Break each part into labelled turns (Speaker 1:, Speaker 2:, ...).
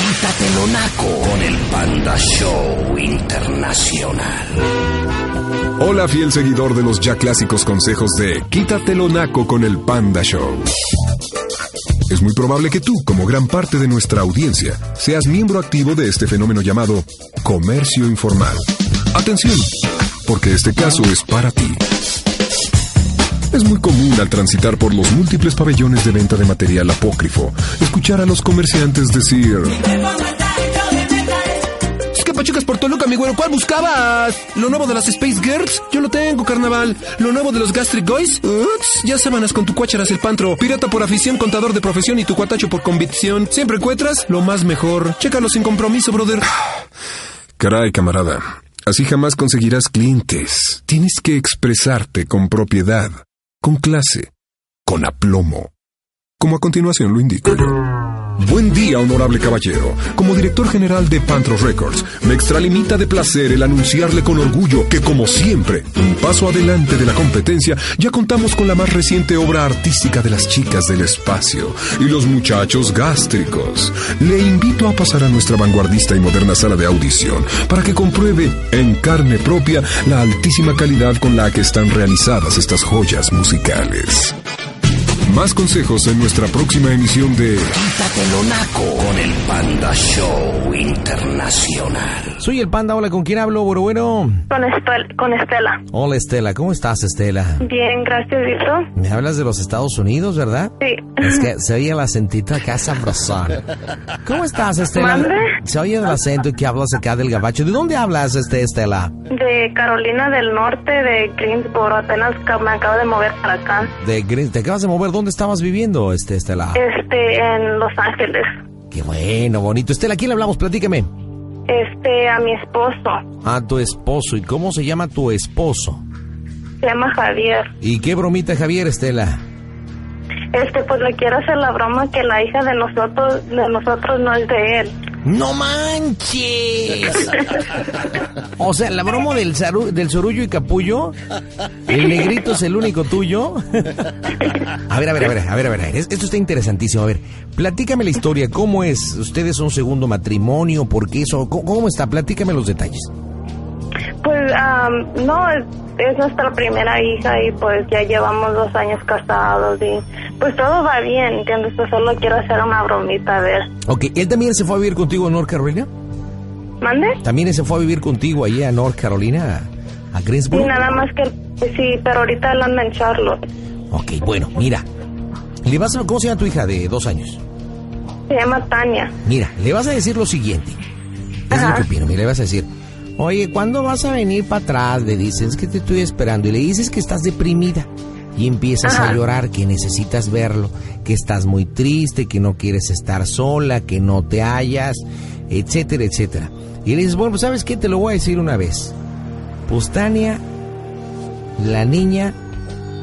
Speaker 1: Quítatelo naco con el Panda Show Internacional.
Speaker 2: Hola fiel seguidor de los ya clásicos consejos de Quítatelo naco con el Panda Show. Es muy probable que tú, como gran parte de nuestra audiencia, seas miembro activo de este fenómeno llamado comercio informal. Atención, porque este caso es para ti. Es muy común al transitar por los múltiples pabellones de venta de material apócrifo, escuchar a los comerciantes decir...
Speaker 3: Es que por Toluca, mi güero. ¿Cuál buscabas? ¿Lo nuevo de las Space Girls? Yo lo tengo, carnaval. ¿Lo nuevo de los Gastric Boys? Ups, ya semanas con tu cuácharas el pantro. Pirata por afición, contador de profesión y tu cuatacho por convicción. Siempre encuentras lo más mejor. Chécalo sin compromiso, brother.
Speaker 2: Caray, camarada. Así jamás conseguirás clientes. Tienes que expresarte con propiedad, con clase, con aplomo. Como a continuación lo indico. Buen día, honorable caballero. Como director general de Pantro Records, me extralimita de placer el anunciarle con orgullo que, como siempre, un paso adelante de la competencia, ya contamos con la más reciente obra artística de las chicas del espacio y los muchachos gástricos. Le invito a pasar a nuestra vanguardista y moderna sala de audición para que compruebe en carne propia la altísima calidad con la que están realizadas estas joyas musicales. Más consejos en nuestra próxima emisión de
Speaker 1: Quítatelo naco con el Panda Show Internacional.
Speaker 4: Soy el Panda, hola, ¿con quién hablo, bueno, bueno?
Speaker 5: Con, Estel- con Estela.
Speaker 4: Hola, Estela, ¿cómo estás, Estela?
Speaker 5: Bien, gracias, ¿y tú?
Speaker 4: Me hablas de los Estados Unidos, ¿verdad?
Speaker 5: Sí.
Speaker 4: Es que se oye el acentito acá sabrosón. ¿Cómo estás, Estela?
Speaker 5: ¿Mande?
Speaker 4: Se oye el acento y que hablas acá del gabacho. ¿De dónde hablas, este, Estela?
Speaker 5: De Carolina del Norte, de Greensboro. Apenas me acabo de mover para acá.
Speaker 4: De Green. ¿Te acabas de mover? ¿Dónde estabas viviendo, este, Estela?
Speaker 5: Este, en Los Ángeles.
Speaker 4: Qué bueno, bonito. Estela, ¿a quién le hablamos? Platícame.
Speaker 5: Este, a mi esposo.
Speaker 4: A tu esposo. ¿Y cómo se llama tu esposo?
Speaker 5: Se llama Javier.
Speaker 4: ¿Y qué bromita, Javier, Estela?
Speaker 5: Este, pues le quiero hacer la broma que la hija de nosotros, de nosotros no es de él.
Speaker 4: ¡No manches! O sea, la broma del, zaru- del sorullo y capullo, el negrito es el único tuyo. A ver, a ver, a ver, a ver, a ver, a ver, esto está interesantísimo. A ver, platícame la historia, ¿cómo es? ¿Ustedes son segundo matrimonio? ¿Por qué eso? ¿Cómo, está? Platícame los detalles.
Speaker 5: Pues, no, es, es nuestra primera hija y pues ya llevamos dos años casados y pues todo va bien, ¿entiendes? Pues solo quiero hacer una bromita, a ver.
Speaker 4: Ok, ¿él también se fue a vivir contigo a North Carolina?
Speaker 5: ¿Mande?
Speaker 4: ¿También se fue a vivir contigo allí a North Carolina, a, Greensboro?
Speaker 5: nada más que, sí, pero ahorita él anda en Charlotte.
Speaker 4: Ok, bueno, mira. Le vas a, ¿Cómo se llama tu hija de dos años?
Speaker 5: Se llama Tania.
Speaker 4: Mira, le vas a decir lo siguiente. Es lo que opino. Mira, le vas a decir, oye, ¿cuándo vas a venir para atrás? Le dices que te estoy esperando. Y le dices que estás deprimida. Y empiezas a llorar, que necesitas verlo, que estás muy triste, que no quieres estar sola, que no te hallas, etcétera, etcétera. Y le dices, bueno, pues ¿sabes qué? Te lo voy a decir una vez. Pues Tania, la niña,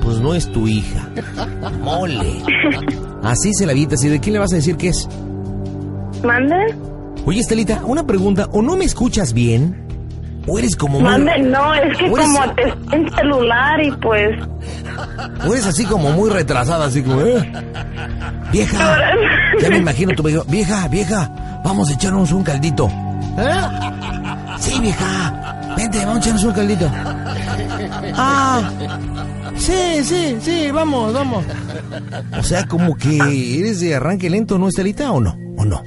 Speaker 4: pues no es tu hija. Mole. Así se la avientas. ¿Y de quién le vas a decir que es?
Speaker 5: ¿Mande?
Speaker 4: Oye, Estelita, una pregunta. ¿O no me escuchas bien? ¿O eres como muy...
Speaker 5: Mande, no, es que
Speaker 4: ¿O eres-
Speaker 5: como en celular y pues...
Speaker 4: o eres así como muy retrasada, así como... ¿eh? Vieja, ya me imagino tu vieja. Vieja, vieja, vamos a echarnos un caldito. ¿Eh? Sí, vieja. Vente, vamos a echarnos un caldito. Ah, sí, sí, sí, vamos, vamos. O sea, como que eres de arranque lento, ¿no, Estelita, o no? ¿O no?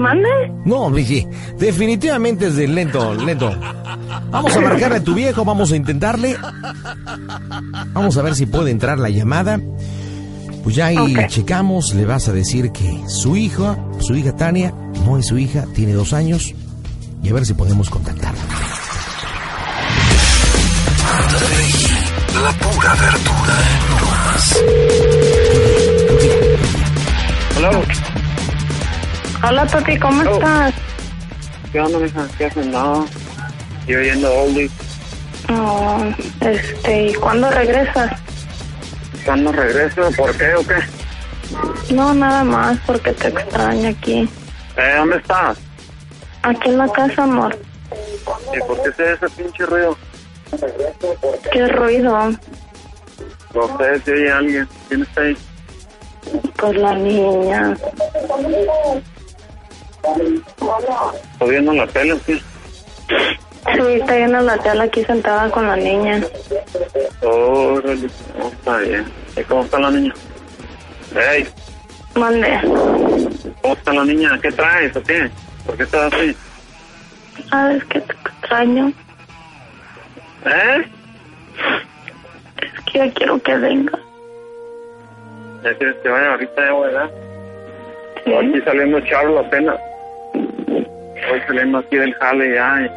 Speaker 5: ¿Mande?
Speaker 4: No, Vicky, definitivamente es de lento, lento. Vamos a marcarle a tu viejo, vamos a intentarle. Vamos a ver si puede entrar la llamada. Pues ya ahí checamos, le vas a decir que su hija, su hija Tania, no es su hija, tiene dos años. Y a ver si podemos contactarla.
Speaker 1: La pura verdura en bromas.
Speaker 5: Hola, papi, ¿cómo
Speaker 6: Oh.
Speaker 5: estás?
Speaker 6: ¿Qué onda, mija? ¿Qué haces? No. Yo oyendo oldies.
Speaker 5: Oh, este, ¿y cuándo regresas?
Speaker 6: ¿Cuándo regreso? ¿Por qué o qué?
Speaker 5: No, nada más, porque te extraño aquí.
Speaker 6: Eh, ¿dónde estás?
Speaker 5: Aquí en la casa, amor.
Speaker 6: ¿Y por qué se ese pinche ruido?
Speaker 5: ¿Qué ruido?
Speaker 6: No sé si hay alguien. ¿Quién está ahí?
Speaker 5: Pues la niña.
Speaker 6: ¿Estás viendo la tele o qué?
Speaker 5: Sí, está viendo la tela aquí sentada con la niña.
Speaker 6: Órale, no, está bien. ¿Y cómo está la niña? Ey,
Speaker 5: Mande.
Speaker 6: ¿cómo está la niña? ¿Qué traes o qué? ¿Por qué estás así?
Speaker 5: ¿Sabes que te extraño?
Speaker 6: ¿Eh?
Speaker 5: Es que ya quiero que venga.
Speaker 6: ¿Ya quieres que vaya ahorita ya, verdad?
Speaker 5: Sí.
Speaker 6: Aquí saliendo Charlo apenas. Voy saliendo aquí del jale ya.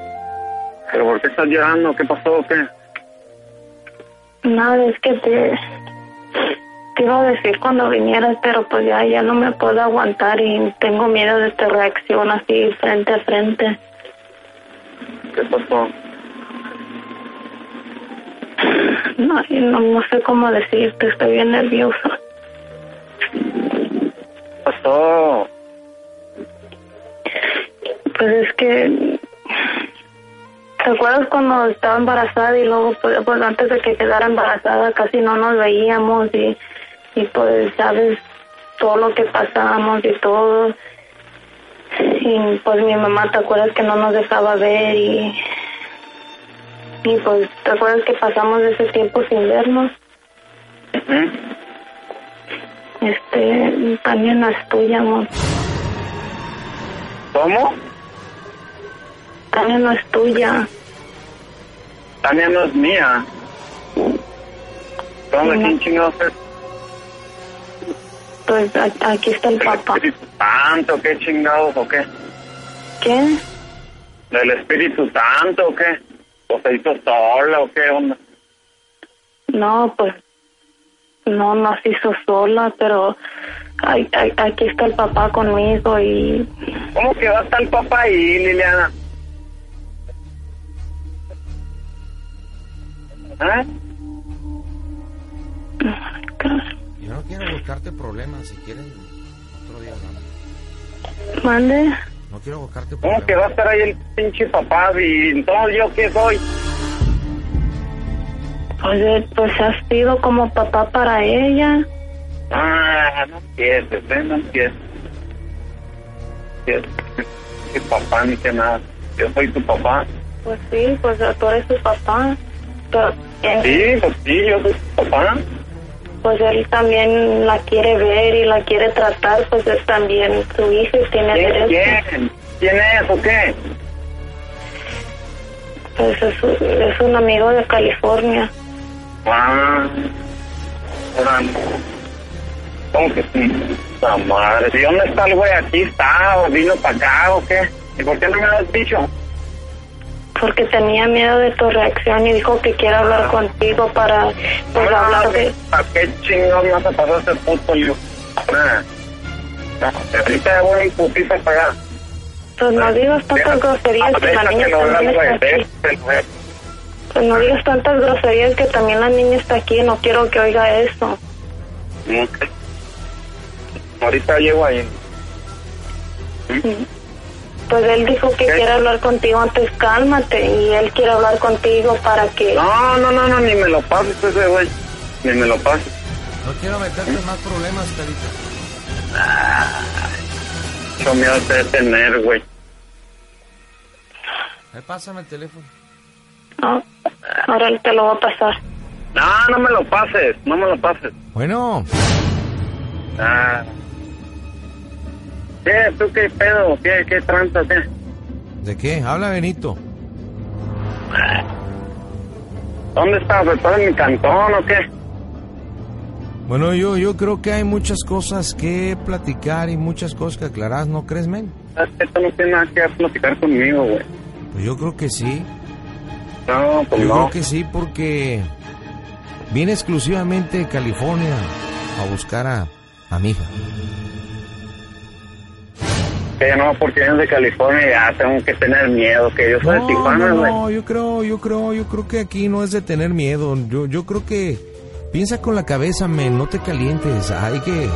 Speaker 6: ¿Pero por qué estás llorando? ¿Qué pasó o qué?
Speaker 5: Nada, es que te, te iba a decir cuando vinieras, pero pues ya, ya no me puedo aguantar y tengo miedo de tu reacción así frente a frente.
Speaker 6: ¿Qué pasó?
Speaker 5: No, no, no sé cómo decirte, estoy bien nerviosa.
Speaker 6: ¿Qué pasó?
Speaker 5: Pues es que, ¿te acuerdas cuando estaba embarazada y luego, pues, pues, antes de que quedara embarazada casi no nos veíamos y, y pues, sabes, todo lo que pasamos y todo. Y pues mi mamá, ¿te acuerdas que no nos dejaba ver y... Y pues, ¿te acuerdas que pasamos ese tiempo sin vernos? Este, también no es tuya, amor.
Speaker 6: ¿Cómo?
Speaker 5: También no es tuya.
Speaker 6: Tania no es mía. ¿Dónde? ¿Quién chingados es?
Speaker 5: Pues aquí está el
Speaker 6: ¿El
Speaker 5: papá.
Speaker 6: Espíritu Santo? ¿Qué chingados o qué?
Speaker 5: ¿Qué?
Speaker 6: ¿Del Espíritu Santo o qué? ¿O se hizo sola o qué onda?
Speaker 5: No, pues no nos hizo sola, pero ay- ay- aquí está el papá conmigo y
Speaker 6: ¿Cómo que va a estar el papá ahí, Liliana? ¿Eh?
Speaker 4: Yo no quiero buscarte problemas, si quieres, otro día hablamos.
Speaker 5: mande.
Speaker 4: No quiero buscarte
Speaker 6: ¿Cómo que va a estar ahí el pinche papá? ¿Y entonces yo qué soy?
Speaker 5: Pues, eh, pues has sido como papá para ella.
Speaker 6: Ah, no empieces, ¿eh? No empieces. Ni papá ni que nada. Yo soy tu papá.
Speaker 5: Pues sí, pues tú eres su papá. Pero eh,
Speaker 6: Sí, pues sí, yo soy tu papá.
Speaker 5: pues él también la quiere ver y la quiere tratar, pues es también su hija y tiene
Speaker 6: ¿Quién?
Speaker 5: derecho.
Speaker 6: ¿Quién? ¿Quién es o qué?
Speaker 5: Pues es, es un amigo de California.
Speaker 6: Ah. ¿Cómo que sí? La madre. ¿Y dónde está el güey? ¿Aquí está? ¿O vino para acá o qué? ¿Y por qué no me lo has dicho?
Speaker 5: Porque tenía miedo de tu reacción y dijo que quiere hablar contigo para pues hablar de...
Speaker 6: ¿Para qué chingón vas a pasar ese puto? Ah. No, ahorita voy a putiza para allá.
Speaker 5: Pues no digas tantas groserías que la niña también está aquí.
Speaker 6: Güey.
Speaker 5: Pues no digas tantas groserías que también la niña está aquí. No quiero que oiga eso.
Speaker 6: Ok. Ahorita llego ahí.
Speaker 5: Pues él dijo que
Speaker 6: ¿Qué?
Speaker 5: quiere hablar contigo antes. Cálmate. Y él quiere hablar contigo para que...
Speaker 6: No, no, no, no, ni me lo pases ese güey. Ni me lo pases.
Speaker 4: No quiero meterte en más problemas, Carita.
Speaker 6: Miedo te de tener, güey.
Speaker 4: Eh, pásame el teléfono.
Speaker 5: No, ahora te lo voy a pasar.
Speaker 6: No, no me lo pases, no me lo pases.
Speaker 4: Bueno,
Speaker 6: Ah. ¿Qué? ¿Tú qué pedo? ¿Qué, qué tranza? ¿Qué?
Speaker 4: ¿de qué? Habla Benito.
Speaker 6: ¿Dónde estás? ¿Estás en mi cantón o qué?
Speaker 4: Bueno, yo, yo creo que hay muchas cosas que platicar y muchas cosas que aclarar, ¿no crees, men?
Speaker 6: Esto no tiene nada que platicar conmigo, güey.
Speaker 4: Pues yo creo que sí.
Speaker 6: No, pues
Speaker 4: Yo
Speaker 6: no.
Speaker 4: creo que sí porque vine exclusivamente de California a buscar a, a mi hija.
Speaker 6: Que no porque vienes de California ya tengo que tener miedo, que yo soy de
Speaker 4: No,
Speaker 6: Tijuana,
Speaker 4: no, no, yo creo, yo creo, yo creo que aquí no es de tener miedo. Yo, yo creo que piensa con la cabeza, men, no te calientes. Hay que,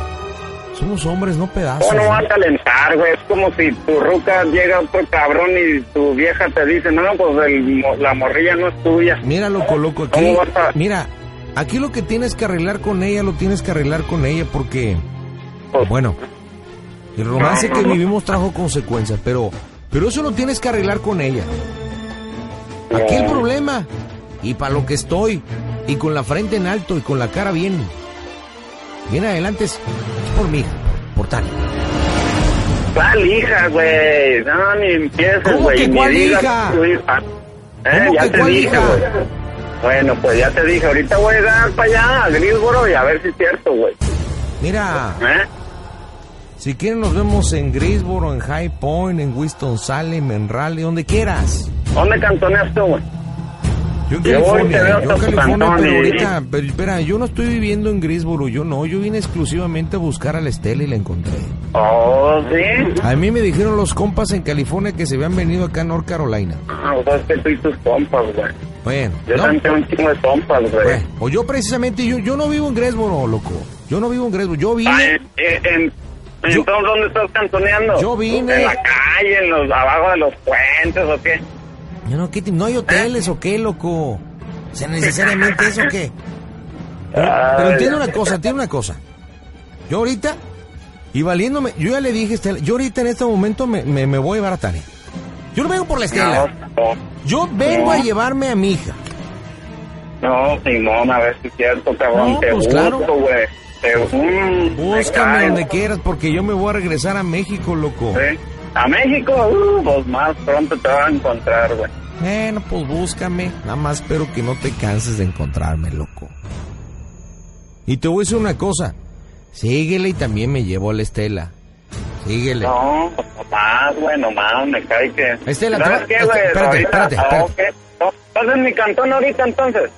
Speaker 4: somos hombres, no pedazos.
Speaker 6: ¿Cómo no
Speaker 4: ¿no?
Speaker 6: vas a calentar, güey? Es como si tu ruca llega otro cabrón y tu vieja te dice, no, pues el la morrilla no es tuya.
Speaker 4: Mira, loco, loco, aquí,
Speaker 6: ¿Cómo vas a-
Speaker 4: mira, aquí lo que tienes que arreglar con ella, lo tienes que arreglar con ella porque,
Speaker 6: Pues,
Speaker 4: bueno, el romance que vivimos trajo consecuencias, pero, pero eso lo tienes que arreglar con ella. Aquí el problema, y para lo que estoy, y con la frente en alto y con la cara bien, bien adelante, es, por mí, por Tania.
Speaker 6: ¿Cuál hija, güey? No, ni empieces,
Speaker 4: ¿Cómo
Speaker 6: güey.
Speaker 4: que cuál hija?
Speaker 6: Eh,
Speaker 4: ¿Cómo
Speaker 6: ya
Speaker 4: que
Speaker 6: te
Speaker 4: cuál
Speaker 6: dije,
Speaker 4: hija?
Speaker 6: Bueno, pues ya te dije. Ahorita voy a llegar para allá, a Grisboro, y a ver si es cierto, güey.
Speaker 4: Mira,
Speaker 6: ¿Eh?
Speaker 4: Si quieren nos vemos en Greensboro, en High Point, en Winston-Salem, en Raleigh, donde quieras.
Speaker 6: ¿Dónde cantoneas tú, güey?
Speaker 4: Yo en
Speaker 6: Yo
Speaker 4: California,
Speaker 6: veo
Speaker 4: yo en California, pero ahorita, pero espera, yo no estoy viviendo en Greensboro, yo no, yo vine exclusivamente a buscar a la Estela y la encontré.
Speaker 6: Oh, ¿sí?
Speaker 4: A mí me dijeron los compas en California que se habían venido acá a North Carolina.
Speaker 6: Ah, o sea, es que tú y tus compas, güey.
Speaker 4: Bueno,
Speaker 6: Yo
Speaker 4: no,
Speaker 6: también tengo un chingo de compas, güey.
Speaker 4: bueno, o yo precisamente, yo, yo no vivo en Greensboro, loco. Yo no vivo en Greensboro, yo
Speaker 6: Ah,
Speaker 4: vine,
Speaker 6: en- en- en-
Speaker 4: Yo-
Speaker 6: entonces, ¿dónde estás cantoneando?
Speaker 4: Yo vine-
Speaker 6: ¿En la calle, en los, abajo de los puentes o qué?
Speaker 4: Yo no, ¿qué te- ¿no hay hoteles o qué, loco? O sea, necesariamente eso qué. Pero, pero entiende una cosa, entiende una cosa. Yo ahorita, y valiéndome, yo ya le dije, Estela, yo ahorita en este momento me, me, me voy a llevar a Tania. Yo no vengo por la Estela.
Speaker 6: No,
Speaker 4: Yo vengo a llevarme a mi hija.
Speaker 6: no, no, Simón, a ver si es cierto, cabrón. Te
Speaker 4: pues,
Speaker 6: busco,
Speaker 4: claro.
Speaker 6: güey.
Speaker 4: Búscame donde quieras porque yo me voy a regresar a México, loco.
Speaker 6: Sí. A México, uh, pues más pronto te vas a encontrar, güey.
Speaker 4: Bueno, pues búscame. Nada más espero que no te canses de encontrarme, loco. Y te voy a decir una cosa. Síguele y también me llevo a la Estela. Síguele.
Speaker 6: No, pues nomás, güey, nomás, me cae que...
Speaker 4: Estela,
Speaker 6: ¿Sabes qué, güey?
Speaker 4: espérate, espérate,
Speaker 6: ah, ¿Estás en mi cantón ahorita, entonces?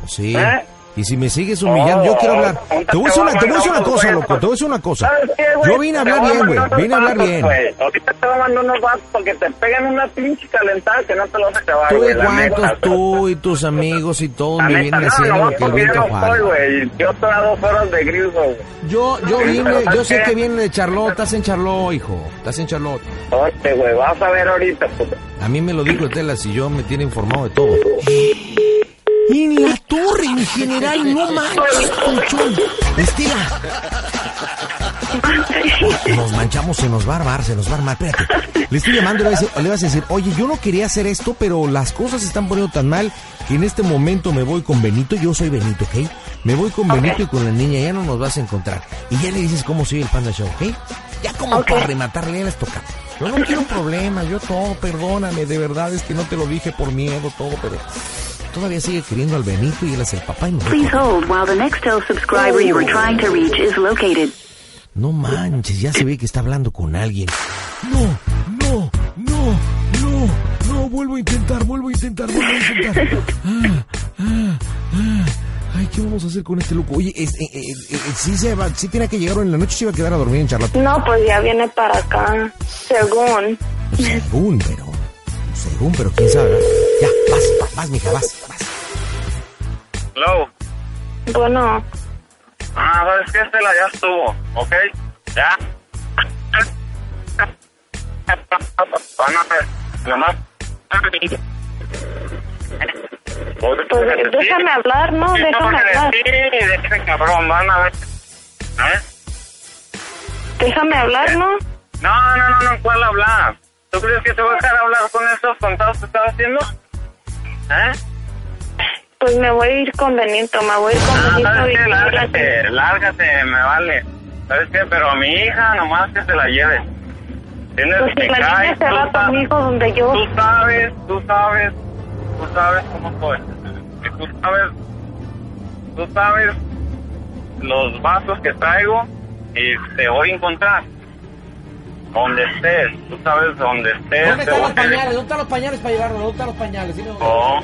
Speaker 4: Pues sí.
Speaker 6: ¿Eh?
Speaker 4: Y si me sigues humillando, yo quiero hablar. Te voy a decir una, te voy a decir una cosa, loco. Te voy a decir una cosa.
Speaker 6: ¿Sabes qué, güey?
Speaker 4: Yo vine a hablar bien, güey. Vine a hablar bien.
Speaker 6: Ahorita te voy a mandar unos vatos porque te pegan una pinche calentada que no te lo vas a acabar,
Speaker 4: Tú cuántos, tú y tus amigos y todos me vienen
Speaker 6: no,
Speaker 4: lo que el viento jala.
Speaker 6: Yo estoy a dos horas de Grisbo, güey.
Speaker 4: Yo, yo vine, yo
Speaker 6: ¿sabes
Speaker 4: sé que viene de Charlotte, estás en Charlotte, hijo. Estás en Charlotte.
Speaker 6: Oye, güey, vas a ver ahorita, puto.
Speaker 4: A mí me lo dijo Tela, si yo me tiene informado de todo. En la torre, mi general, no manches, colchón. Estela. Nos manchamos, se nos va a armar, se nos va a armar. Espérate. Le estoy llamando y le vas a decir- oye, yo no quería hacer esto, pero las cosas se están poniendo tan mal que en este momento me voy con Benito. Yo soy Benito, ¿ok? Me voy con Benito y con la niña, ya no nos vas a encontrar. Y ya le dices cómo sigue el Panda Show, ¿ok? Ya como para rematarle, ya les toca. Yo no quiero problemas, yo todo, perdóname, de verdad es que no te lo dije por miedo, todo, pero todavía sigue queriendo al Benito y él es el papá y no.
Speaker 7: Please hold while the Nextel subscriber you are trying to reach is located.
Speaker 4: No manches, ya se ve que está hablando con alguien. No, no, no, no, no, vuelvo a intentar, vuelvo a intentar, vuelvo a intentar. Ah, ah, ah. Ay, ¿qué vamos a hacer con este loco? Oye, es, eh, eh, eh, sí, se va, sí tiene que llegar en la noche, se iba a quedar a dormir en Charlotte.
Speaker 5: No, pues ya viene para acá, según.
Speaker 4: Según, pero, según, pero quién sabe. ¿verdad? Ya, vas, vas, mija, vas, vas.
Speaker 6: Hello.
Speaker 5: Bueno,
Speaker 6: Ah, ¿sabes qué? Estela ya estuvo, ¿ok? Ya. Van a ver, nomás.
Speaker 5: pues déjame hablar, ¿no? Déjame hablar.
Speaker 6: Sí, déjame cabrón, van a ver. ¿Eh?
Speaker 5: Déjame hablar, ¿no?
Speaker 6: No, no, no, no, ¿cuál hablar? ¿Tú crees que te voy a dejar hablar con esos contados que estás haciendo? ¿Eh?
Speaker 5: Pues me voy a ir con Benito, me voy a ir con
Speaker 6: Ah,
Speaker 5: Benito
Speaker 6: ¿sabes qué? Lárgate, lárgate, me vale. ¿Sabes qué? Pero a mi hija nomás que se la lleve. Tienes
Speaker 5: Pues si la niña se va conmigo donde yo...
Speaker 6: Tú sabes, tú sabes, tú sabes cómo soy. Y tú sabes, tú sabes los vasos que traigo y te voy a encontrar. Donde estés, tú sabes donde estés. te voy a-
Speaker 4: ¿Dónde están los pañales para llevarlo? ¿Dónde están los pañales?
Speaker 6: Oh,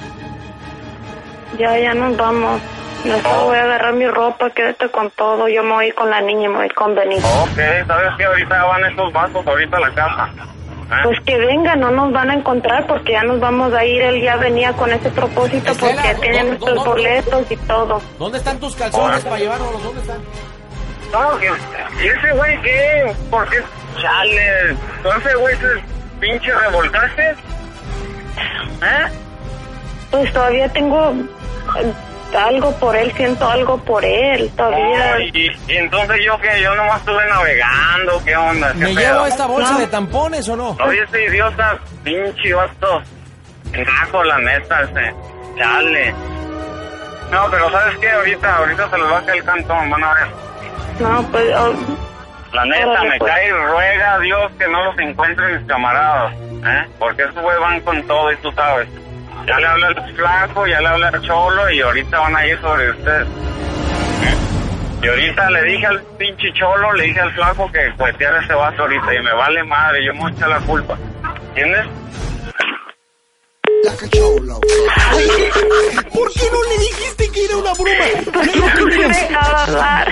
Speaker 5: Ya, ya nos vamos. Mejor voy a agarrar mi ropa, quédate con todo. Yo me voy con la niña y me voy con Benito.
Speaker 6: Ok, ¿sabes qué? Ahorita van estos vasos ahorita a la casa. ¿Eh?
Speaker 5: Pues que venga, no nos van a encontrar porque ya nos vamos a ir. Él ya venía con ese propósito porque
Speaker 4: Estela,
Speaker 5: tiene
Speaker 4: ¿dónde-
Speaker 5: nuestros
Speaker 4: dónde-
Speaker 5: boletos y todo.
Speaker 4: ¿Dónde están tus calzones para llevárnoslos? ¿Dónde están?
Speaker 6: No, ¿y ese güey qué? ¿Por qué? Chale, entonces güey pinche revoltaste. ¿Eh?
Speaker 5: Pues todavía tengo eh, algo por él, siento algo por él. Todavía.
Speaker 6: Oh, y, y entonces yo que yo nomás estuve navegando, ¿qué onda? ¿Qué
Speaker 4: ¿Me
Speaker 6: pedo?
Speaker 4: llevo esta bolsa
Speaker 5: No.
Speaker 4: de tampones o no?
Speaker 6: Oye, ese idiota, pinche vato. Naco, la neta, ese. Chale. No, pero ¿sabes qué? Ahorita, ahorita se los va a caer el cantón, van a ver.
Speaker 5: No, pues. oh,
Speaker 6: La neta, me
Speaker 5: pues.
Speaker 6: cae y ruega a Dios que no los encuentre mis camaradas, ¿eh? Porque esos güey van con todo y tú sabes. Ya le habla el flaco, ya le habla el cholo y ahorita van a ir sobre usted. ¿eh? Y ahorita le dije al pinche cholo, le dije al flaco que cueteara ese vaso ahorita y me vale madre, yo me voy a echar la culpa. ¿Entiendes?
Speaker 4: ¿Por qué no le dijiste que era una broma? Ya lo tenías.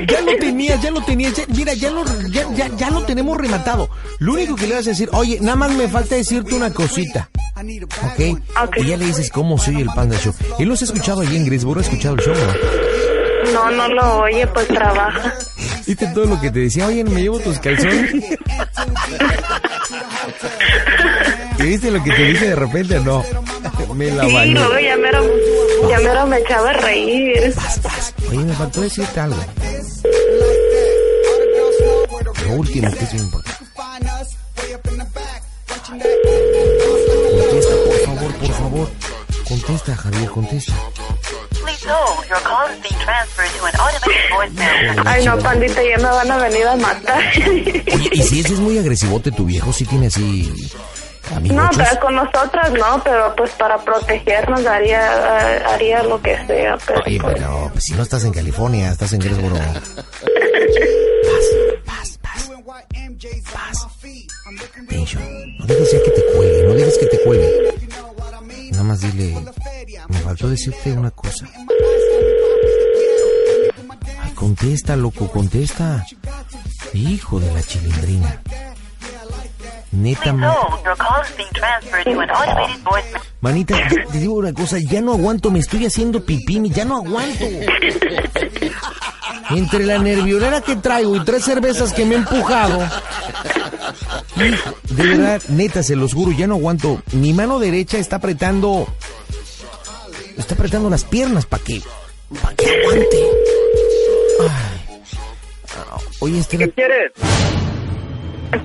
Speaker 4: Ya lo tenías, ya lo tenías. ya- mira, ya lo, ya, ya, ya lo tenemos rematado. Lo único que le vas a decir, oye, nada más me falta decirte una cosita. ¿Ok?
Speaker 5: Ok.
Speaker 4: Y ya le dices cómo soy el Panda Show. Él los ha escuchado allí en Greensboro, ha escuchado el show, ¿no?
Speaker 5: No, no lo oye, pues trabaja.
Speaker 4: ¿Viste todo lo que te decía? Oye, ¿me llevo tus calzones? ¿Y viste lo que te dice de repente? No. Me la
Speaker 5: Sí,
Speaker 4: bañé.
Speaker 5: luego ya mero, ya mero me echaba a reír.
Speaker 4: Oye, me faltó decirte algo. Lo último que es importante. Contesta, por favor, por favor. Contesta, Javier, contesta.
Speaker 5: Ay, no, pandita, ya me van a venir a matar.
Speaker 4: Oye, ¿y si ese es muy agresivote tu viejo? ¿Sí tiene así
Speaker 5: No, pero con nosotras no, pero pues para protegernos haría, eh, haría lo que sea. Pero,
Speaker 4: Oye,
Speaker 5: pues,
Speaker 4: pero pues, si no estás en California, estás en Greensboro. Paz, paz, paz. Paz. Tension. No dejes ya que te cuelgue, no dejes que te cuelgue. Nada más dile, me faltó decirte una cosa. Ay, contesta, loco, contesta. Hijo de la chilindrina. Neta,
Speaker 7: Please
Speaker 4: ma-
Speaker 7: hold. Your call is being transferred to an automated voicemail.
Speaker 4: manita, te- te digo una cosa, ya no aguanto, me estoy haciendo pipí, ya no aguanto. Entre la nerviolera que traigo y tres cervezas que me he empujado. hijo, De verdad, neta, se los juro, ya no aguanto. Mi mano derecha está apretando. Está apretando las piernas para que. para que aguante. Ay. Ah, Oye, Estela,
Speaker 6: ¿Qué quieres?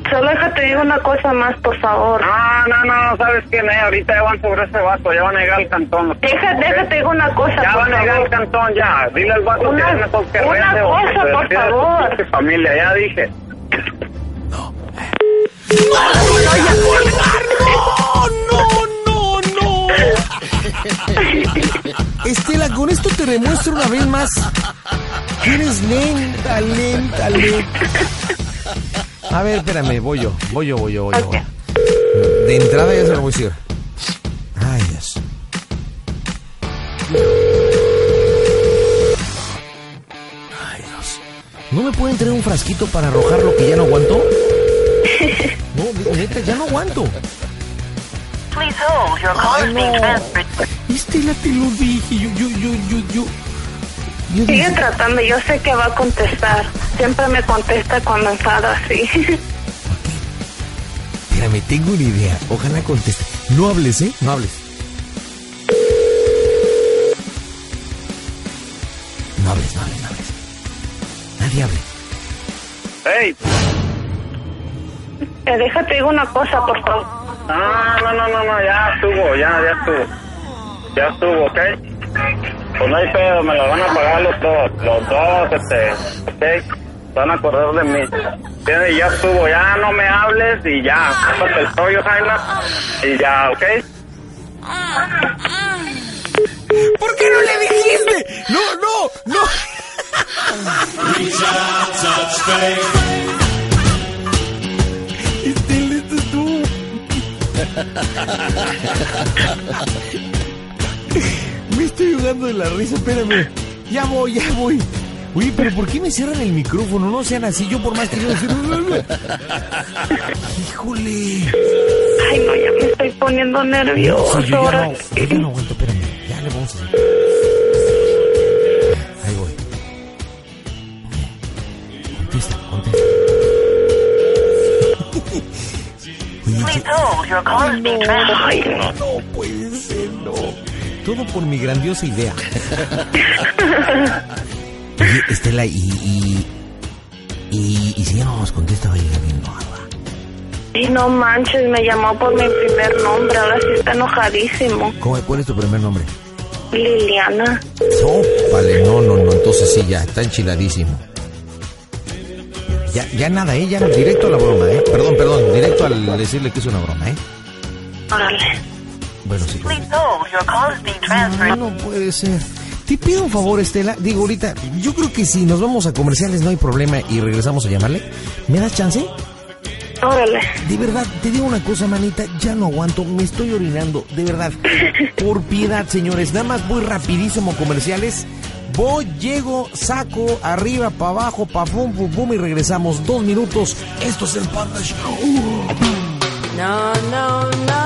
Speaker 5: Solo déjate digo una cosa más, por favor.
Speaker 6: No, no, no, ¿sabes qué? Ne? Ahorita ya van sobre ese vaso, ya van a llegar al cantón.
Speaker 5: Deja, déjate digo una cosa,
Speaker 6: Ya
Speaker 5: por
Speaker 6: van a llegar al cantón, ya. Dile al vato
Speaker 5: Una-
Speaker 6: que es mejor que
Speaker 5: una cosa, por favor.
Speaker 6: familia, ya dije.
Speaker 4: ¡No, no, no! Estela, con esto te demuestro una vez más que eres lenta, lenta, lenta. A ver, espérame, voy yo, voy yo, voy yo, voy yo. De entrada ya se lo voy a decir. Ay, Dios. Ay, Dios. ¿No me pueden traer un frasquito para arrojar lo que ya no aguanto? No, neta, ya no aguanto.
Speaker 7: Please hold. Your call is being transferred.
Speaker 4: Estela, te lo dije. Yo, yo, yo, yo, yo.
Speaker 5: tratando, yo sé que va a contestar. Siempre me contesta cuando enfada así.
Speaker 4: Espérame, tengo una idea. Ojalá conteste. No hables, ¿eh? No hables. No hables, no hables, no hables. Nadie hable.
Speaker 6: ¡Ey!
Speaker 5: Eh, déjate digo una cosa, por favor.
Speaker 6: No, no, no, no, no, ya estuvo, ya, ya estuvo. Ya estuvo, ¿ok? Pues no hay pedo, me lo van a pagar los dos, los dos, este, ¿ok? Van a acordar de mí. Ya estuvo, ya no me hables y ya, el rollo, Jaina, y ya, ¿ok?
Speaker 4: ¿Por qué no le dijiste? No, no, no. Estela, esto es tú. Me estoy jugando de la risa, espérame. Ya voy, ya voy. Oye, pero ¿por qué me cierran el micrófono? No sean así, yo por más que yo decir... Híjole.
Speaker 5: Ay, no, ya me estoy poniendo nervioso.
Speaker 4: Sí, yo ya no, yo ya no aguanto, espérame. Ya le vamos a hacer. Ahí voy. Contesta, contesta.
Speaker 5: Ay, no.
Speaker 4: no puede ser, no. Todo por mi grandiosa idea. Oye, Estela, y. y. y, y si ya no nos contesta, va a llegar bien enojada.
Speaker 5: Y no manches, me llamó por mi primer nombre. Ahora sí está enojadísimo.
Speaker 4: ¿Cómo, ¿Cuál es tu primer nombre?
Speaker 5: Liliana.
Speaker 4: No, vale, no, no, no, entonces sí, ya, está enchiladísimo. Ya, ya nada, ¿eh? Ya directo a la broma, ¿eh? Perdón, perdón, directo al decirle que es una broma, ¿eh?
Speaker 5: Órale.
Speaker 4: Bueno, sí.
Speaker 7: Please hold. Your call is being transferred.
Speaker 4: No puede ser. Te pido un favor, Estela. Digo, ahorita, yo creo que si nos vamos a comerciales no hay problema y regresamos a llamarle. ¿Me das chance?
Speaker 5: Órale.
Speaker 4: De verdad, te digo una cosa, manita, ya no aguanto, me estoy orinando, de verdad. Por piedad, señores, nada más voy rapidísimo a comerciales. Voy, llego, saco, arriba, para abajo, pa' pum, pum, pum, y regresamos. Dos minutos. Esto es el Panda Show.
Speaker 8: No, no, no.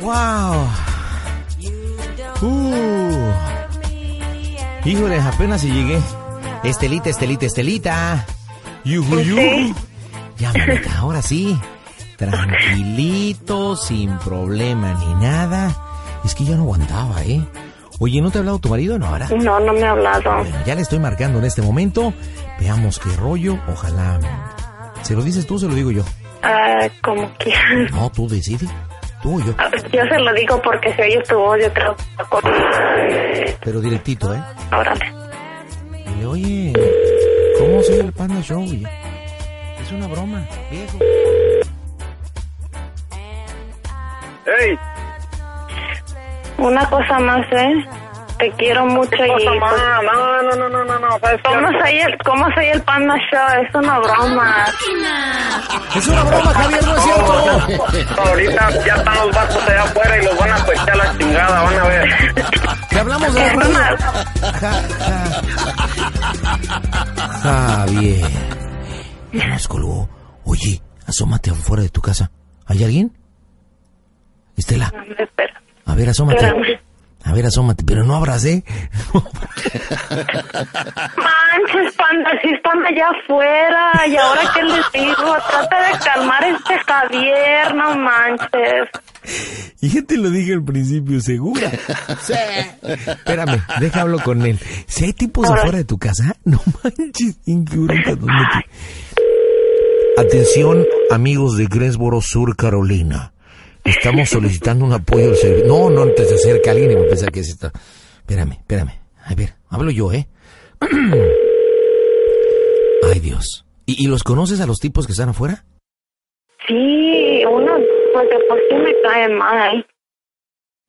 Speaker 4: ¡Wow! Uh. Híjole, apenas si llegué. Estelita, Estelita, Estelita. Yuju, yuju. Ya, manita, ahora sí. Tranquilito, sin problema ni nada. Es que ya no aguantaba, ¿eh? Oye, ¿no te ha hablado tu marido? No, ¿verdad?
Speaker 5: No, no me ha hablado.
Speaker 4: Bueno, ya le estoy marcando en este momento. Veamos qué rollo. Ojalá. ¿Se lo dices tú o se lo digo yo?
Speaker 5: Ah, como quieras.
Speaker 4: No, tú decides. Tú o yo.
Speaker 5: Ah, Yo se lo digo porque se oye tu voz, yo creo.
Speaker 4: Pero directito, ¿eh?
Speaker 5: Órale.
Speaker 4: Dile, oye, ¿cómo soy el Panda Show? Y ya. Es una broma, viejo.
Speaker 6: ¡Ey!
Speaker 5: Una cosa más, ¿eh? Te quiero mucho y... Pues,
Speaker 6: no, no, no, no, no, no.
Speaker 5: ¿Cómo soy el, cómo soy el Panda Show? Es una broma.
Speaker 4: Es una broma, Javier, no es cierto.
Speaker 6: Ahorita ya están los vatos allá afuera y los van a pechear a la chingada, van a ver.
Speaker 4: Te hablamos de la. Javier. Ya nos colgó. Oye, asómate afuera de tu casa. ¿Hay alguien? Estela,
Speaker 5: Espera.
Speaker 4: a ver, asómate. A ver, asómate, pero no abras, ¿eh?
Speaker 5: Manches, panda, si están allá afuera. ¿Y ahora qué les digo? Trata de calmar este Javier, no manches.
Speaker 4: Y ya te lo dije al principio, ¿segura? Sí. Espérame, deja hablo con él. Si hay tipos afuera de tu casa, no manches, ¿en qué hora ¿Dónde te- Atención, amigos de Greensboro, Sur Carolina. Estamos solicitando un apoyo al servicio. No, no te se acerca alguien y va a pensar que es esta. Espérame, espérame. A ver, hablo yo, ¿eh? Ay, Dios. ¿Y, y los conoces a los tipos que están afuera?
Speaker 5: Sí, uno, de por sí me cae mal.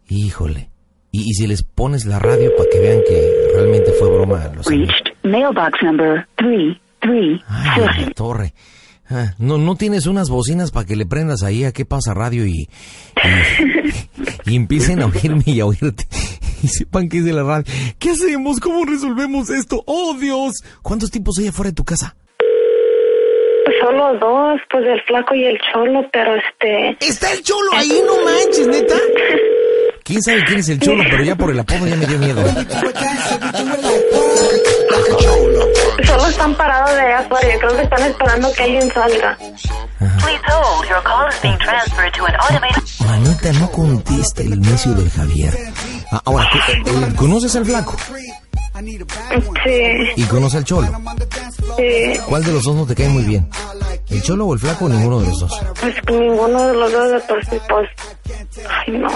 Speaker 4: Híjole. ¿Y, y si les pones la radio para que vean que realmente fue broma? Los amigos?
Speaker 9: mailbox number 337.
Speaker 4: Ay, la torre. Ah, no, no tienes unas bocinas para que le prendas ahí a qué pasa radio y, y, y empiecen a oírme y a oírte y sepan que es de la radio. ¿Qué hacemos? ¿Cómo resolvemos esto? ¡Oh, Dios! ¿Cuántos tipos hay afuera de tu casa?
Speaker 5: Pues solo dos, pues el flaco y el cholo, pero este...
Speaker 4: ¡Está el cholo ahí! ¡No manches, neta! ¿Quién sabe quién es el cholo? Pero ya por el apodo ya me dio miedo.
Speaker 5: Solo están parados de allá afuera. Yo creo que están esperando que alguien salga.
Speaker 7: Please hold. Your call is being transferred to an automated.
Speaker 4: Manita, no contesta el necio del Javier. Ah, ahora, ¿tú, eh, ¿conoces al flaco?
Speaker 5: Sí,
Speaker 4: ¿Y conoces al cholo?
Speaker 5: sí.
Speaker 4: ¿Cuál de los dos no te cae muy bien? ¿El cholo o el flaco o ninguno de los dos?
Speaker 5: Pues que ninguno de los dos de por sí, pues... Ay, no.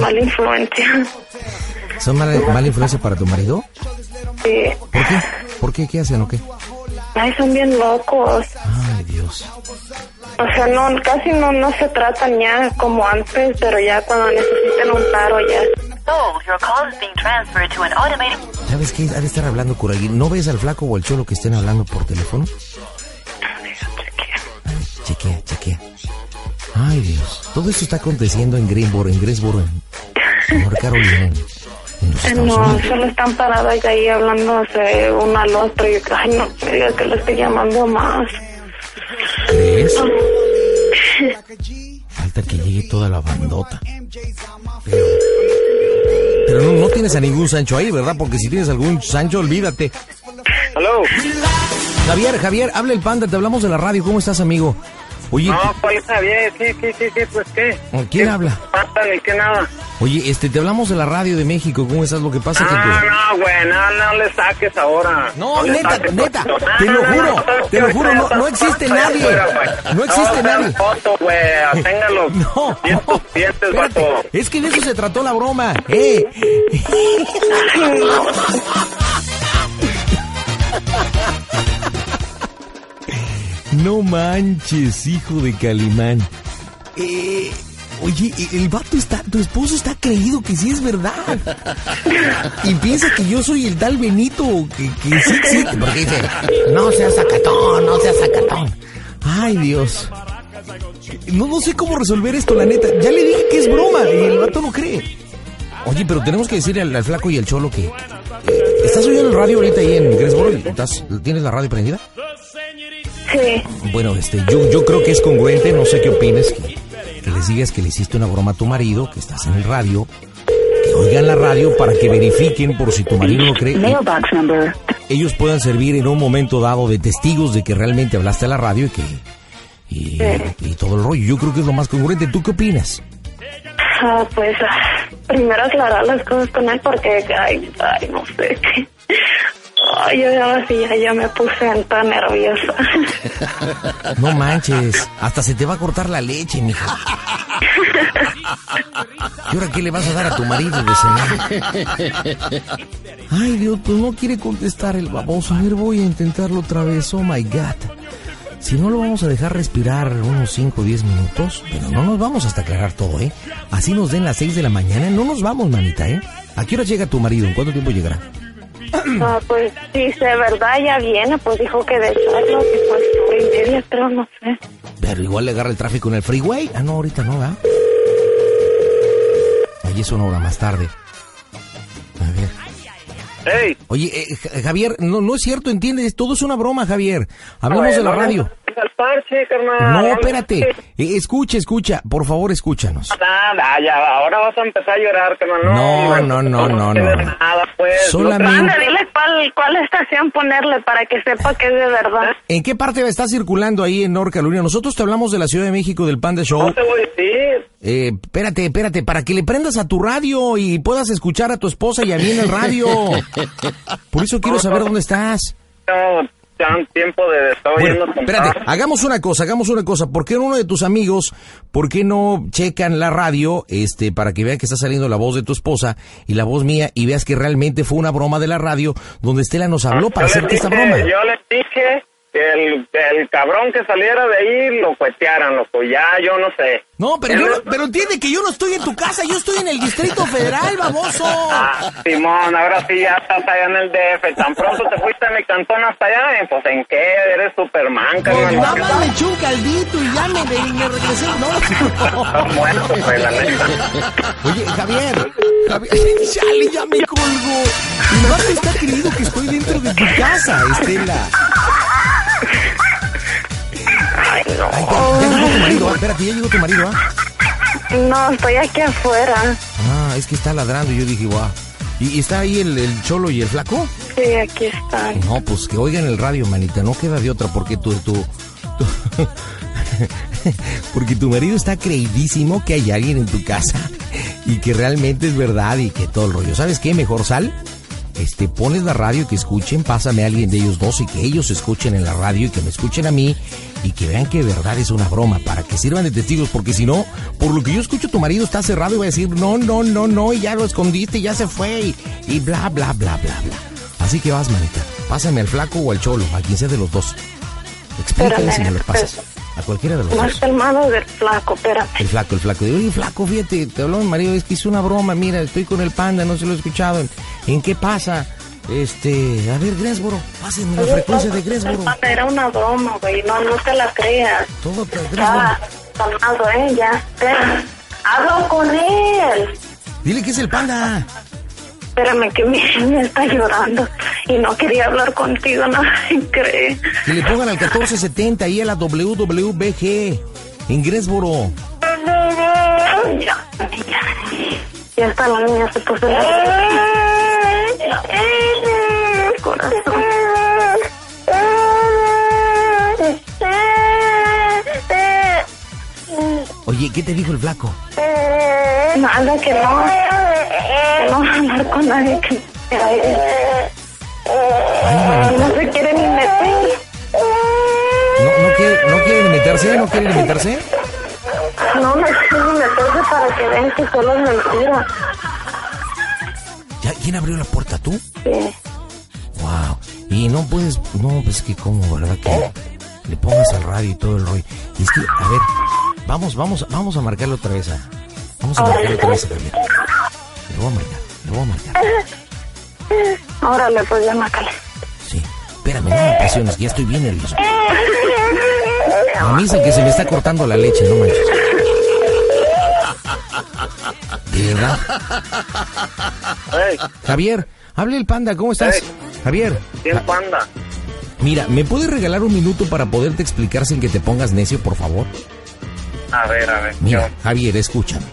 Speaker 5: Mala influencia.
Speaker 4: ¿Son mala, mala influencia para tu marido?
Speaker 5: Sí.
Speaker 4: ¿Por qué? ¿Por qué? ¿Qué hacen o qué?
Speaker 5: Ay, son bien locos.
Speaker 4: Ay, Dios.
Speaker 5: O sea, no, casi no, no se tratan ya como antes, pero ya cuando necesitan un paro ya.
Speaker 4: ¿Sabes qué? Ha de estar hablando con alguien. ¿No ves al flaco o al cholo que estén hablando por teléfono? A ver, chequea, chequea. Ay, Dios. Todo esto está aconteciendo en Greenboro, en Greensboro, en North Carolina.
Speaker 5: No,
Speaker 4: Unidos.
Speaker 5: solo están paradas ahí hablándose uno al otro y ay no me digas que lo estoy llamando más.
Speaker 4: ¿Crees? Falta que llegue toda la bandota. Pero, pero no, no tienes a ningún Sancho ahí, ¿verdad? Porque si tienes algún Sancho, olvídate.
Speaker 6: Hello.
Speaker 4: Javier, Javier, habla el panda, te hablamos de la radio. ¿Cómo estás, amigo? Oye,
Speaker 6: No, ¿cuál está bien? Sí, sí, sí, sí, pues qué.
Speaker 4: ¿quién habla?
Speaker 6: Pata ni que nada.
Speaker 4: Oye, este, te hablamos de la radio de México. ¿Cómo estás? Lo que pasa que...
Speaker 6: No,
Speaker 4: pues,
Speaker 6: no, güey, no, no le saques ahora.
Speaker 4: No,
Speaker 6: le
Speaker 4: neta,
Speaker 6: saques,
Speaker 4: neta,
Speaker 6: poquito.
Speaker 4: te
Speaker 6: No,
Speaker 4: lo
Speaker 6: no, no,
Speaker 4: juro,
Speaker 6: no,
Speaker 4: te lo juro, no- no existe nadie. No existe nadie.
Speaker 6: foto, güey, téngalo.
Speaker 4: No,
Speaker 6: dientes, vato.
Speaker 4: es que de eso se trató la broma. ¡Eh! No manches, hijo de Calimán. Eh, oye, el vato está, tu esposo está creído que sí es verdad. Y piensa que yo soy el tal Benito, que, que sí existe. Porque dice, no seas sacatón, no seas sacatón. Ay, Dios. No, no sé cómo resolver esto, la neta. Ya le dije que es broma y el vato no cree. Oye, pero tenemos que decirle al, al flaco y al cholo que... eh, ¿Estás oyendo el radio ahorita ahí en Greensboro? ¿Estás, ¿Tienes la radio prendida?
Speaker 5: Sí,
Speaker 4: Bueno, este, yo, yo creo que es congruente, no sé qué opines, que, que les digas que le hiciste una broma a tu marido, que estás en el radio, que oigan la radio para que verifiquen por si tu marido no cree.
Speaker 9: Mailbox number
Speaker 4: ellos puedan servir en un momento dado de testigos de que realmente hablaste a la radio y que... Y, y todo el rollo. Yo creo que es lo más congruente. ¿Tú qué opinas?
Speaker 5: ah, pues primero aclarar las cosas con él porque ay, ay no sé qué. Ay, yo ahora sí ya, ya me puse tan nerviosa.
Speaker 4: No manches, hasta se te va a cortar la leche, mija. ¿Y ahora qué le vas a dar a tu marido de cenar? Ay, Dios, pues no quiere contestar el baboso. A ver, voy a intentarlo otra vez. Oh my God. Si no lo vamos a dejar respirar unos 5 o 10 minutos, pero no nos vamos hasta aclarar todo, ¿eh? Así nos den las 6 de la mañana, no nos vamos, manita, ¿eh? ¿A qué hora llega tu marido? ¿En cuánto tiempo llegará?
Speaker 5: Ah, pues si de verdad ya viene, pues dijo que de Charlo, que pues hora y media, pero no sé.
Speaker 4: Pero igual le agarra el tráfico en el freeway. Ah, no, ahorita no, ¿verdad? Ahí es una hora más tarde. A ver.
Speaker 6: Ey,
Speaker 4: Oye, eh, Ja- Javier, no, no es cierto, ¿entiendes? Todo es una broma, Javier. Hablamos de la radio.
Speaker 6: Al parche, carnal.
Speaker 4: No, espérate. Eh, escucha, escucha. Por favor, escúchanos.
Speaker 6: Nada, ya, ahora vas a empezar a llorar, carnal. No,
Speaker 4: No, no, no, no,
Speaker 6: tienes
Speaker 4: no.
Speaker 6: Nada, pues.
Speaker 4: Solamente-
Speaker 5: Anda, dile cuál, cuál estación ponerle para que sepa que es de verdad.
Speaker 4: ¿En qué parte está circulando ahí en North Carolina? Nosotros te hablamos de la Ciudad de México del Panda Show.
Speaker 6: No te voy a decir.
Speaker 4: Eh, espérate, espérate, para que le prendas a tu radio y puedas escuchar a tu esposa y a mí en el radio. Por eso quiero saber dónde estás.
Speaker 6: No, tiempo de estar oyendo
Speaker 4: espérate, hagamos una cosa, hagamos una cosa. ¿Por qué uno de tus amigos, por qué no checan la radio, este, para que vean que está saliendo la voz de tu esposa y la voz mía y veas que realmente fue una broma de la radio donde Estela nos habló para
Speaker 6: Yo les
Speaker 4: hacerte esta broma?
Speaker 6: Yo les dije que el, el cabrón que saliera de ahí lo cuetearan, loco. Ya, yo no sé.
Speaker 4: No, pero, yo,
Speaker 6: no-
Speaker 4: pero entiende que yo no estoy en tu casa, yo estoy en el Distrito Federal, baboso.
Speaker 6: Ah, Simón, ahora sí ya estás allá en el DF. Tan pronto te fuiste a mi cantón hasta allá, ¿eh? pues ¿en qué? Eres Superman,
Speaker 4: Pues
Speaker 6: carnal.
Speaker 4: nada más me eché un caldito y ya me, me- me regresé. No,
Speaker 6: Estás muerto, pues, la neta.
Speaker 4: Oye, Javier, Javier, chale, ya me colgó. El vato está creído que estoy dentro de tu casa, Estela.
Speaker 5: Ay, no.
Speaker 4: Ay, ya, ya llegó tu marido, espérate, ya llegó tu marido, ah.
Speaker 5: No, estoy aquí afuera.
Speaker 4: Ah, es que está ladrando y yo dije, guau. ¿Y, y está ahí el, el cholo y el flaco?
Speaker 5: Sí, aquí están.
Speaker 4: No, pues que oigan el radio, manita, no queda de otra porque tu, tu, tu- porque tu marido está creidísimo que hay alguien en tu casa y que realmente es verdad y que todo el rollo. ¿Sabes qué? Mejor sal, este, pones la radio que escuchen, pásame a alguien de ellos dos y que ellos escuchen en la radio y que me escuchen a mí y que vean que de verdad es una broma para que sirvan de testigos porque si no, por lo que yo escucho tu marido está cerrado y va a decir no, no, no, no y ya lo escondiste, ya se fue y, y bla, bla, bla, bla, bla. Así que vas, manita. Pásame al flaco o al cholo, a quien sea de los dos. Explícale
Speaker 5: Espérame,
Speaker 4: si me los pasas. A cualquiera de los
Speaker 5: Más
Speaker 4: dos.
Speaker 5: calmado del flaco, espérame.
Speaker 4: El flaco, el flaco. Digo, oye, flaco, fíjate, te habló mi marido, es que hizo una broma, mira, estoy con el panda, no se lo he escuchado. ¿En, en qué pasa? Este, a ver, Gresboro, pásenme la
Speaker 5: Oye,
Speaker 4: frecuencia de Gresboro.
Speaker 5: papá, Era una broma, güey. No, no te la creas.
Speaker 4: Todo
Speaker 5: Estaba calmado, ¿eh? Ya. Hablo con él.
Speaker 4: Dile que es el panda.
Speaker 5: Espérame que mi niña está llorando y no quería hablar contigo, no cree.
Speaker 4: Que le pongan al 1470 ahí a la WWBG en Gresboro.
Speaker 5: Ya, ya, ya está la niña, se puso la... Corazón.
Speaker 4: Oye, ¿qué te dijo el flaco?
Speaker 5: Nada, que no. No hablar con nadie. Que
Speaker 4: Ay,
Speaker 5: no se quiere ni meter.
Speaker 4: ¿No, no, quiere, ¿No quiere meterse? ¿No quiere meterse?
Speaker 5: No me quiere ni meterse para que vean que solo es mentira.
Speaker 4: ¿Ya, ¿Quién abrió la puerta? ¿Tú?
Speaker 5: Sí.
Speaker 4: Wow. Y no puedes, no, pues que cómo, ¿verdad? Que le pongas al radio y todo el rollo. Y es que, a ver, vamos, vamos, vamos a marcarle otra vez a, vamos a marcarle otra vez a Javier. Le voy a marcar, le voy a marcar.
Speaker 5: Órale, pues ya mácale.
Speaker 4: Sí. Espérame, no me presiones, que ya estoy bien nervioso. A mí es el que se me está cortando la leche, no manches. ¿De verdad?
Speaker 6: Hey,
Speaker 4: Javier, hable el panda, ¿cómo estás?
Speaker 6: Hey.
Speaker 4: Javier,
Speaker 6: ¿quién panda?
Speaker 4: mira, ¿me puedes regalar un minuto para poderte explicar sin que te pongas necio, por favor?
Speaker 6: A ver, a ver.
Speaker 4: Mira, Javier, escúchame.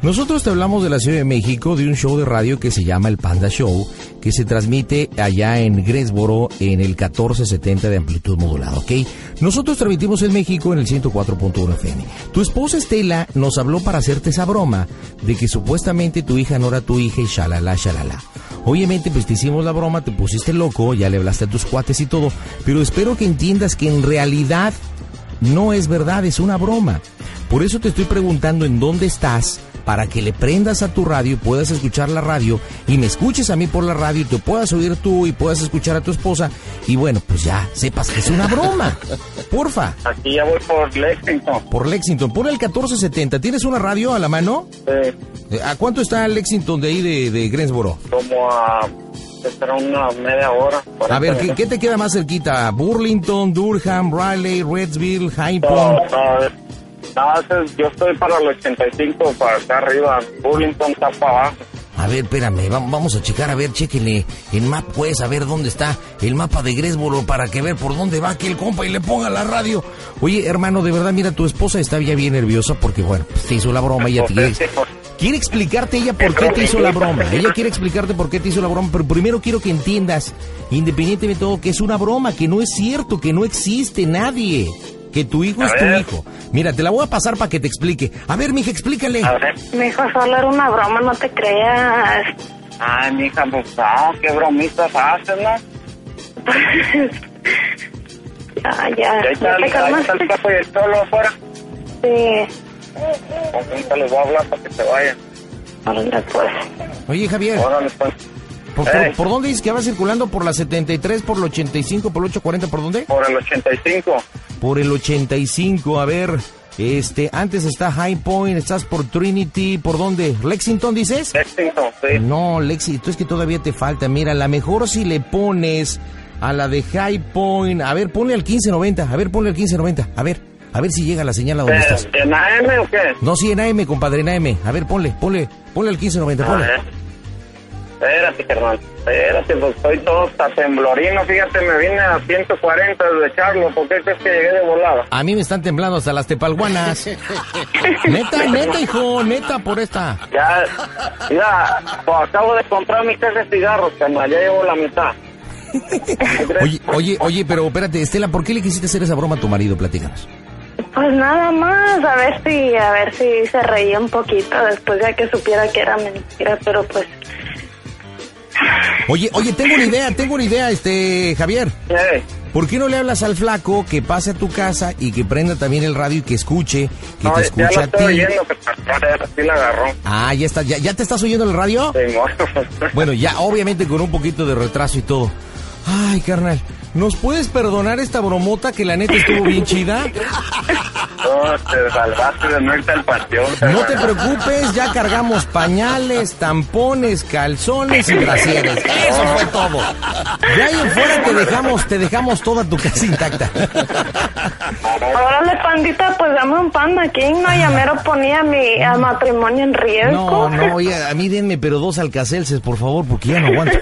Speaker 4: Nosotros te hablamos de la Ciudad de México, de un show de radio que se llama El Panda Show, que se transmite allá en Gresboro en el 1470 de amplitud modulada, ¿ok? Nosotros transmitimos en México en el 104.1 FM. Tu esposa Estela nos habló para hacerte esa broma de que supuestamente tu hija no era tu hija y shalala, shalala. Obviamente, pues te hicimos la broma, te pusiste loco, ya le hablaste a tus cuates y todo, pero espero que entiendas que en realidad no es verdad, es una broma. Por eso te estoy preguntando en dónde estás para que le prendas a tu radio y puedas escuchar la radio y me escuches a mí por la radio y te puedas oír tú y puedas escuchar a tu esposa y bueno, pues ya sepas que es una broma. Porfa,
Speaker 6: Aquí ya voy por Lexington.
Speaker 4: por Lexington, pon el 1470. ¿Tienes una radio a la mano?
Speaker 6: Eh,
Speaker 4: Eh, ¿A cuánto está Lexington de ahí de, de Greensboro?
Speaker 6: como a... Será una media hora.
Speaker 4: A ver,
Speaker 6: 40
Speaker 4: ¿qué, qué te queda más cerquita? Burlington, Durham, Raleigh, Redsville, High
Speaker 6: No,
Speaker 4: Point.
Speaker 6: no, no, yo estoy para el 85, para acá arriba. Burlington está para abajo.
Speaker 4: A ver, espérame, va- vamos a checar, a ver, chéquenle el mapa, pues, a ver dónde está el mapa de Gresboro para que ver por dónde va aquel compa y le ponga la radio. Oye, hermano, de verdad, mira, tu esposa está ya bien nerviosa porque, bueno, pues, te hizo la broma, ella te quiere, quiere explicarte ella por qué te hizo la broma. Ella quiere explicarte por qué te hizo la broma, pero primero quiero que entiendas, independientemente de todo, que es una broma, que no es cierto, que no existe nadie. Que tu hijo
Speaker 6: A
Speaker 4: es tu
Speaker 6: ver.
Speaker 4: hijo. Mira, te la voy a pasar para que te explique. A ver, mija, explícale.
Speaker 6: A ver.
Speaker 5: Mi hijo solo era una broma, no te creas.
Speaker 6: Ay, mija, pues no, qué bromitas haces, ¿no?
Speaker 5: Ya, ya.
Speaker 6: Y ahí está,
Speaker 5: ¿Ya
Speaker 6: está el capo y el cholo afuera.
Speaker 5: Sí.
Speaker 6: Ahorita les voy a hablar para que se vayan.
Speaker 5: Órale, pues.
Speaker 4: Oye, Javier.
Speaker 6: Órale, pues.
Speaker 4: ¿Por, por,
Speaker 6: Ey.
Speaker 4: por dónde dices que va circulando? ¿Por la 73, por el 85, por el 840? ¿Por dónde?
Speaker 6: Por el 85.
Speaker 4: Por el 85, a ver. Este, antes está High Point, estás por Trinity, ¿por dónde? ¿Lexington dices?
Speaker 6: Lexington, sí.
Speaker 4: No, Lexington, es que todavía te falta. Mira, la mejor si le pones a la de High Point. A ver, ponle al 1590, a ver, ponle al 1590, a ver, a ver si llega la señal a donde estás.
Speaker 6: Eh, ¿En AM o qué?
Speaker 4: No, sí, en AM, compadre, en AM. A ver, ponle, ponle, ponle al 1590,
Speaker 6: A
Speaker 4: ponle.
Speaker 6: Espérate, carnal. Espérate, pues estoy todo hasta temblorino. Fíjate, me vine a 140 desde Charlo. ¿Por qué crees que llegué de volada?
Speaker 4: A mí me están temblando hasta las tepalguanas. neta, neta, hijo, neta, por esta.
Speaker 6: Ya, ya, pues acabo de comprar mi caja de cigarros, carnal. Ya llevo la mitad.
Speaker 4: Oye, oye, oye, pero espérate, Estela, ¿por qué le quisiste hacer esa broma a tu marido? Platícanos.
Speaker 5: Pues nada más, a ver si, a ver si se reía un poquito después ya que supiera que era mentira, pero pues
Speaker 4: Oye, oye, tengo una idea, tengo una idea, este, Javier.
Speaker 6: Eh,
Speaker 4: ¿Por qué no le hablas al flaco que pase a tu casa y que prenda también el radio y que escuche, que
Speaker 6: no,
Speaker 4: te
Speaker 6: ya
Speaker 4: escuche
Speaker 6: lo
Speaker 4: a ti?
Speaker 6: oyendo.
Speaker 4: Ah, ya está, ya, ya te estás oyendo el radio.
Speaker 6: Sí,
Speaker 4: Bueno, ya obviamente con un poquito de retraso y todo. Ay, carnal, ¿nos puedes perdonar esta bromota que la neta estuvo bien chida?
Speaker 6: No, te salvaste de no irte al panteón.
Speaker 4: No te preocupes, ya cargamos pañales, tampones, calzones y brasieres. Eso fue todo. De ahí en fuera te dejamos, te dejamos toda tu casa intacta.
Speaker 5: Órale, pandita, pues dame un panda king, ¿no? Ya mero ponía mi a matrimonio en riesgo.
Speaker 4: No, no, oye, a mí denme pero dos alcacelces, por favor, porque ya no aguanto.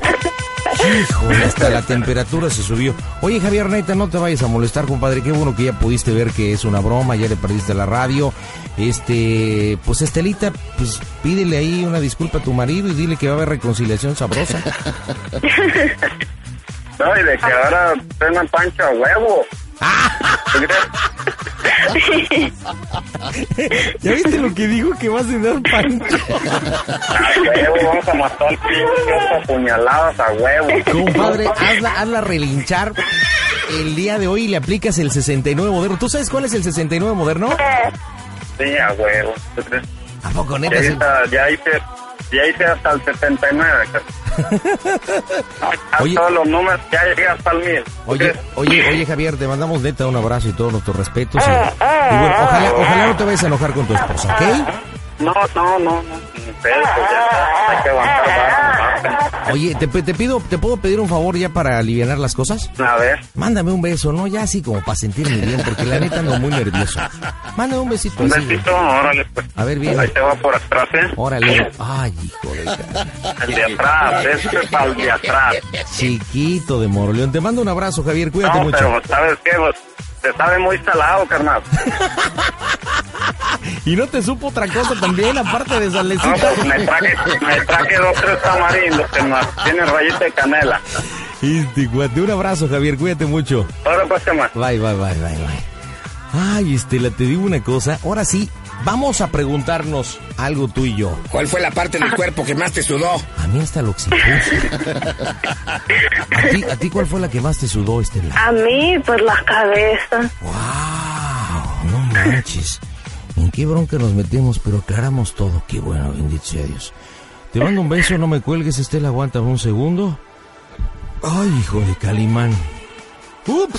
Speaker 4: Híjole, hasta la temperatura se subió. Oye, Javier, neta, no te vayas a molestar, compadre. Qué bueno que ya pudiste ver que es una broma, ya le perdiste la radio. Este, pues Estelita, pues pídele ahí una disculpa a tu marido y dile que va a haber reconciliación sabrosa.
Speaker 6: No, y de que ahora tengan pancho a huevo. ¿Tú crees?
Speaker 4: ¿Ya viste lo que dijo que va a cenar pancho?
Speaker 6: A huevo, vamos a matar al pinche a puñaladas a huevo.
Speaker 4: Compadre, hazla, hazla relinchar el día de hoy y le aplicas el 69 moderno. ¿Tú sabes cuál es el 69 moderno?
Speaker 6: Sí, a huevo. ¿Tú crees?
Speaker 4: ¿A poco
Speaker 6: Ya,
Speaker 4: neta? el-
Speaker 6: hice- hice, ya hice hasta el 79. A
Speaker 4: Oye.
Speaker 6: todos los números, ya llegué hasta el 1000. ¿Tú
Speaker 4: Oye, oye, oye, Javier, te mandamos neta un abrazo y todos nuestros respetos. Y, y bueno, ojalá, ojalá no te vayas a enojar con tu esposa, ¿ok?
Speaker 6: No, no, no, no. Ni pedo, pues ya está. Hay que aguantar
Speaker 4: Oye, te, te pido, ¿te puedo pedir un favor ya para aliviar las cosas?
Speaker 6: A ver,
Speaker 4: Mándame un beso, ¿no? Ya así como para sentirme bien, porque la neta ando muy nervioso. Mándame un besito
Speaker 6: un
Speaker 4: así.
Speaker 6: besito, órale, pues.
Speaker 4: A ver, bien.
Speaker 6: Ahí te va por atrás, ¿eh?
Speaker 4: Órale. Ay, hijo de... ca-
Speaker 6: El de atrás, este es para el de atrás.
Speaker 4: Chiquito de Moroleón. Te mando un abrazo, Javier. Cuídate
Speaker 6: No,
Speaker 4: mucho.
Speaker 6: pero ¿sabes qué? Pues, te sabe muy salado, carnal.
Speaker 4: Y no te supo otra cosa también, aparte de
Speaker 6: No,
Speaker 4: salecita.
Speaker 6: pues me traje, me traje dos, tres tamarindos más tienen rayita de canela.
Speaker 4: Este, un abrazo, Javier. Cuídate mucho.
Speaker 6: Ahora pues.
Speaker 4: Bye, bye, bye, bye, bye. Ay, Estela, te digo una cosa. Ahora sí, vamos a preguntarnos algo tú y yo.
Speaker 1: ¿Cuál fue la parte del cuerpo que más te sudó?
Speaker 4: A mí hasta lo. ¿A ti, ¿A ti cuál fue la que más te sudó, Estela?
Speaker 5: A mí, pues la cabeza.
Speaker 4: ¡Wow! No manches. ¿En qué bronca nos metemos? Pero aclaramos todo. Qué bueno, bendito sea Dios. Te mando un beso, no me cuelgues, Estela. Aguántame un segundo. Ay, hijo de Calimán. Ups.